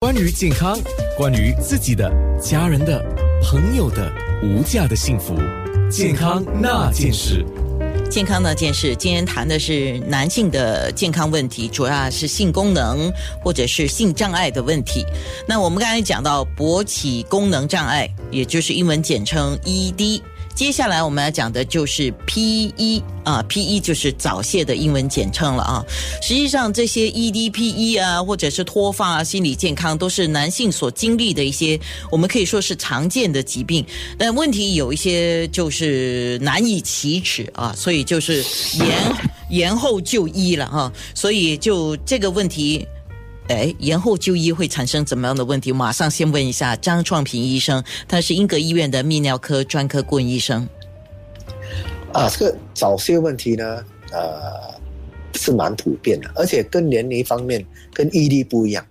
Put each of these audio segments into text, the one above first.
关于健康，关于自己的、家人的、朋友的无价的幸福，健康那件事。健康那件事，今天谈的是男性的健康问题，主要是性功能或者是性障碍的问题。那我们刚才讲到勃起功能障碍，也就是英文简称 ED。接下来我们要讲的就是 P E 啊，P E 就是早泄的英文简称了啊。实际上，这些 E D P E 啊，或者是脱发啊、心理健康，都是男性所经历的一些，我们可以说是常见的疾病。但问题有一些就是难以启齿啊，所以就是延延后就医了哈。所以就这个问题。哎，延后就医会产生怎么样的问题？马上先问一下张创平医生，他是英格医院的泌尿科专科顾问医生。啊，这个早泄问题呢，呃，是蛮普遍的，而且跟年龄方面跟毅力不一样，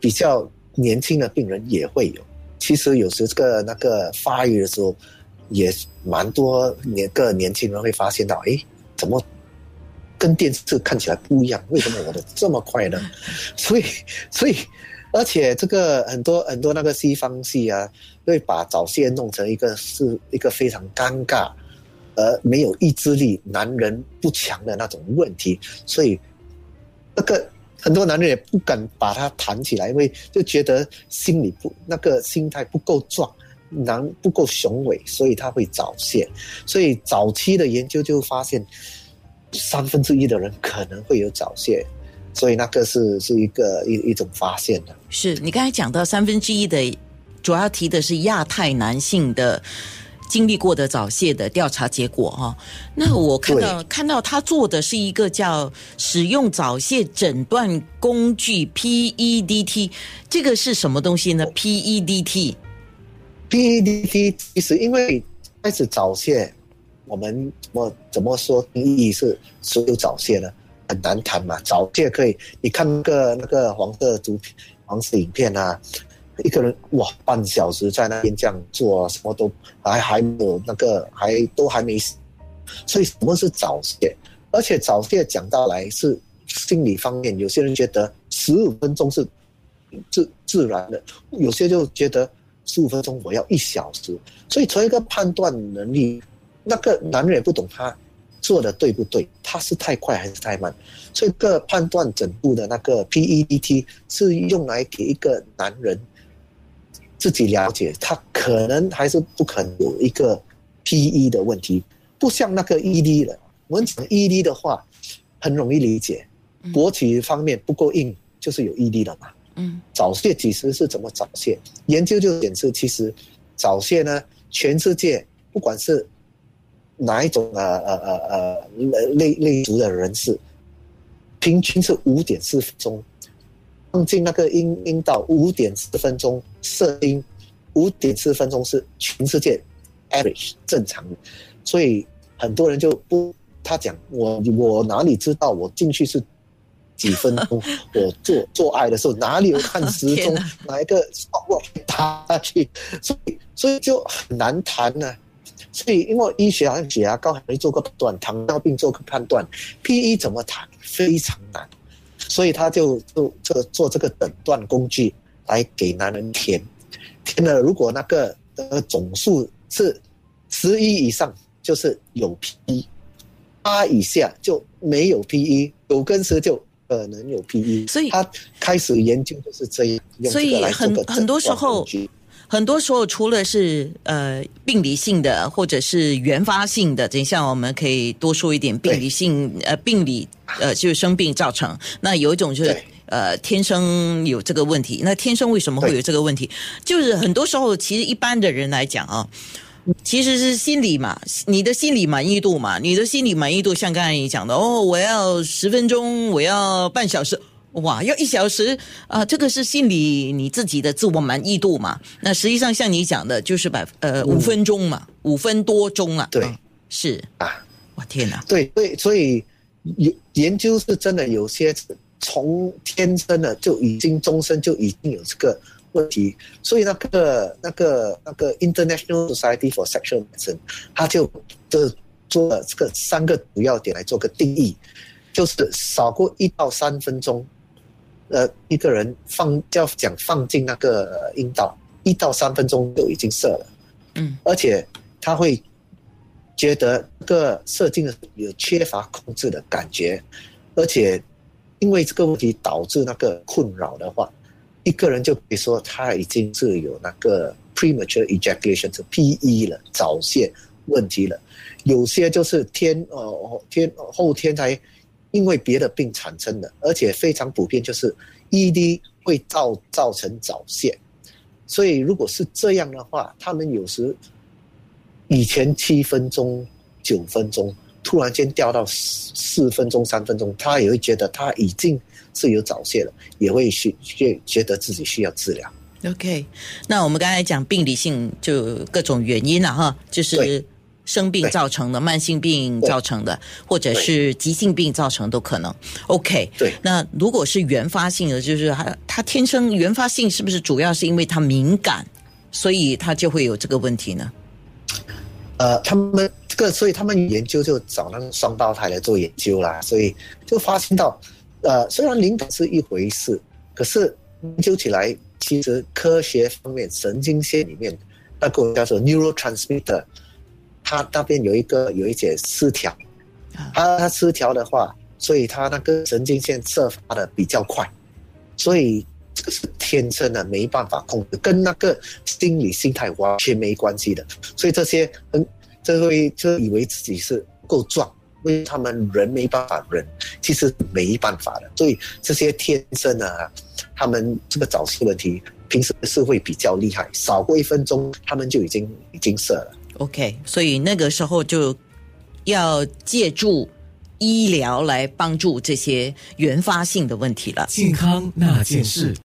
比较年轻的病人也会有。其实有时这个那个发育的时候，也蛮多年个年轻人会发现到，哎，怎么？跟电视看起来不一样，为什么我的这么快呢？所以，所以，而且这个很多很多那个西方戏啊，会把早泄弄成一个是一个非常尴尬，而没有意志力、男人不强的那种问题。所以，那个很多男人也不敢把它谈起来，因为就觉得心里不那个心态不够壮，男不够雄伟，所以他会早泄。所以早期的研究就发现。三分之一的人可能会有早泄，所以那个是是一个一一种发现的。是你刚才讲到三分之一的，主要提的是亚太男性的经历过的早泄的调查结果哈。那我看到看到他做的是一个叫使用早泄诊断工具 PEDT，这个是什么东西呢？PEDT，PEDT 其实因为开始早泄。我们怎么怎么说定义是所有早泄呢？很难谈嘛。早泄可以，你看个那个黄色图片、黄色影片啊，一个人哇，半小时在那边这样做，什么都还还没有那个，还都还没死。所以什么是早泄？而且早泄讲到来是心理方面，有些人觉得十五分钟是自自然的，有些就觉得十五分钟我要一小时。所以从一个判断能力。那个男人也不懂他做的对不对，他是太快还是太慢，所以个判断整部的那个 PEDT 是用来给一个男人自己了解，他可能还是不可能有一个 PE 的问题，不像那个 ED 的。我们讲 ED 的话很容易理解，勃起方面不够硬就是有 ED 了嘛。嗯，早泄其实是怎么早泄？研究就显示，其实早泄呢，全世界不管是哪一种呃呃呃呃类类族的人士，平均是五点四分钟，放进那个阴阴道五点四分钟射精，五点四分钟是全世界 average 正常的，所以很多人就不他讲我我哪里知道我进去是几分钟，我做做爱的时候哪里有看时 钟，哪一个我打下去，所以所以就很难谈呢。所以，因为医学好像血压高还没做过判断，糖尿病做个判断，P E 怎么谈非常难，所以他就就做做这个诊断工具来给男人填，填了如果那个呃总数是十一以上就是有 P E，八以下就没有 P E，九跟十就可能有 P E，所以他开始研究就是这样，所以很很多时候。很多时候，除了是呃病理性的，或者是原发性的，等一下我们可以多说一点病理性呃病理呃就是生病造成。那有一种就是呃天生有这个问题。那天生为什么会有这个问题？就是很多时候，其实一般的人来讲啊，其实是心理嘛，你的心理满意度嘛，你的心理满意度像刚才你讲的哦，我要十分钟，我要半小时。哇，要一小时啊！这个是心理你自己的自我满意度嘛？那实际上像你讲的，就是百呃五分钟嘛，五分多钟啊。对，是啊，我天哪！对对，所以有研究是真的，有些从天生的就已经终身就已经有这个问题，所以那个那个那个 International Society for Sexual Medicine，他就就做了这个三个主要点来做个定义，就是少过一到三分钟。呃一个人放要讲放进那个呃阴道，一到三分钟就已经射了，嗯而且他会觉得这个射精的有缺乏控制的感觉，而且因为这个问题导致那个困扰的话，一个人就比如说他已经是有那个 premature ejaculation 是 PE 了，早泄问题了。有些就是天呃天后天才因为别的病产生的，而且非常普遍，就是 ED 会造造成早泄。所以如果是这样的话，他们有时以前七分钟、九分钟，突然间掉到四四分钟、三分钟，他也会觉得他已经是有早泄了，也会需觉觉得自己需要治疗。，OK。那我们刚才讲病理性就各种原因了哈，就是对生病造成的、慢性病造成的，或者是急性病造成都可能。OK。对，那如果是原发性的，就是他他天生原发性，是不是主要是因为他敏感，所以他就会有这个问题呢？呃，他们这个，所以他们研究就找那个双胞胎来做研究啦，所以就发现到，呃，虽然灵感是一回事，可是研究起来，其实科学方面神经线里面那个叫做 neurotransmitter，它那边有一个有一点失调，啊它它失调的话，所以他那个神经线射发的比较快，所以这个是天生的，没办法控制，跟那个心理心态完全没关系的。所以这些嗯，这会就以为自己是够壮，因为他们人没办法忍，其实没办法的。所以这些天生啊，他们这个早泄问题，平时是会比较厉害，少过一分钟，他们就已经已经射了。OK，所以那个时候就要借助医疗来帮助这些原发性的问题了。健康那件事。